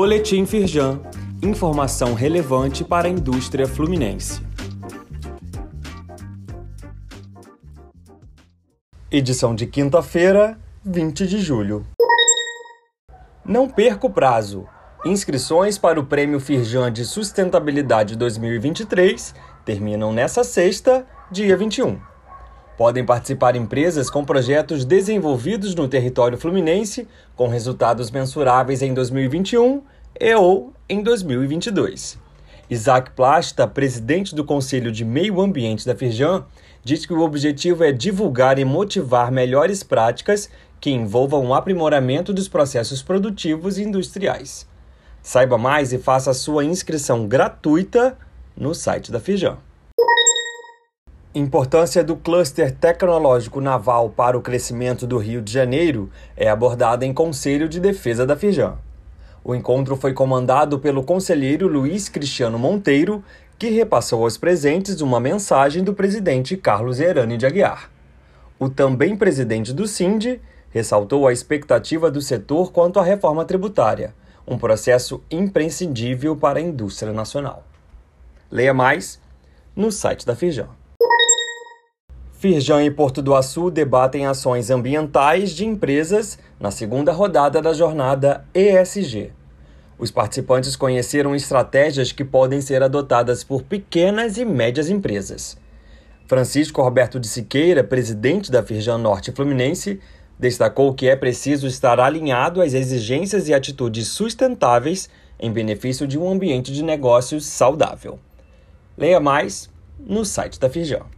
Boletim Firjan. Informação relevante para a indústria fluminense. Edição de quinta-feira, 20 de julho. Não perca o prazo. Inscrições para o Prêmio Firjan de Sustentabilidade 2023 terminam nesta sexta, dia 21. Podem participar empresas com projetos desenvolvidos no território fluminense com resultados mensuráveis em 2021 e ou em 2022. Isaac Plasta, presidente do Conselho de Meio Ambiente da Firjan, diz que o objetivo é divulgar e motivar melhores práticas que envolvam o aprimoramento dos processos produtivos e industriais. Saiba mais e faça a sua inscrição gratuita no site da Firjan. Importância do cluster tecnológico naval para o crescimento do Rio de Janeiro é abordada em Conselho de Defesa da Fijan. O encontro foi comandado pelo conselheiro Luiz Cristiano Monteiro, que repassou aos presentes uma mensagem do presidente Carlos Herani de Aguiar. O também presidente do SINDE ressaltou a expectativa do setor quanto à reforma tributária, um processo imprescindível para a indústria nacional. Leia mais no site da Fijan. Firjan e Porto do Açu debatem ações ambientais de empresas na segunda rodada da jornada ESG. Os participantes conheceram estratégias que podem ser adotadas por pequenas e médias empresas. Francisco Roberto de Siqueira, presidente da Firjan Norte Fluminense, destacou que é preciso estar alinhado às exigências e atitudes sustentáveis em benefício de um ambiente de negócios saudável. Leia mais no site da Firjan.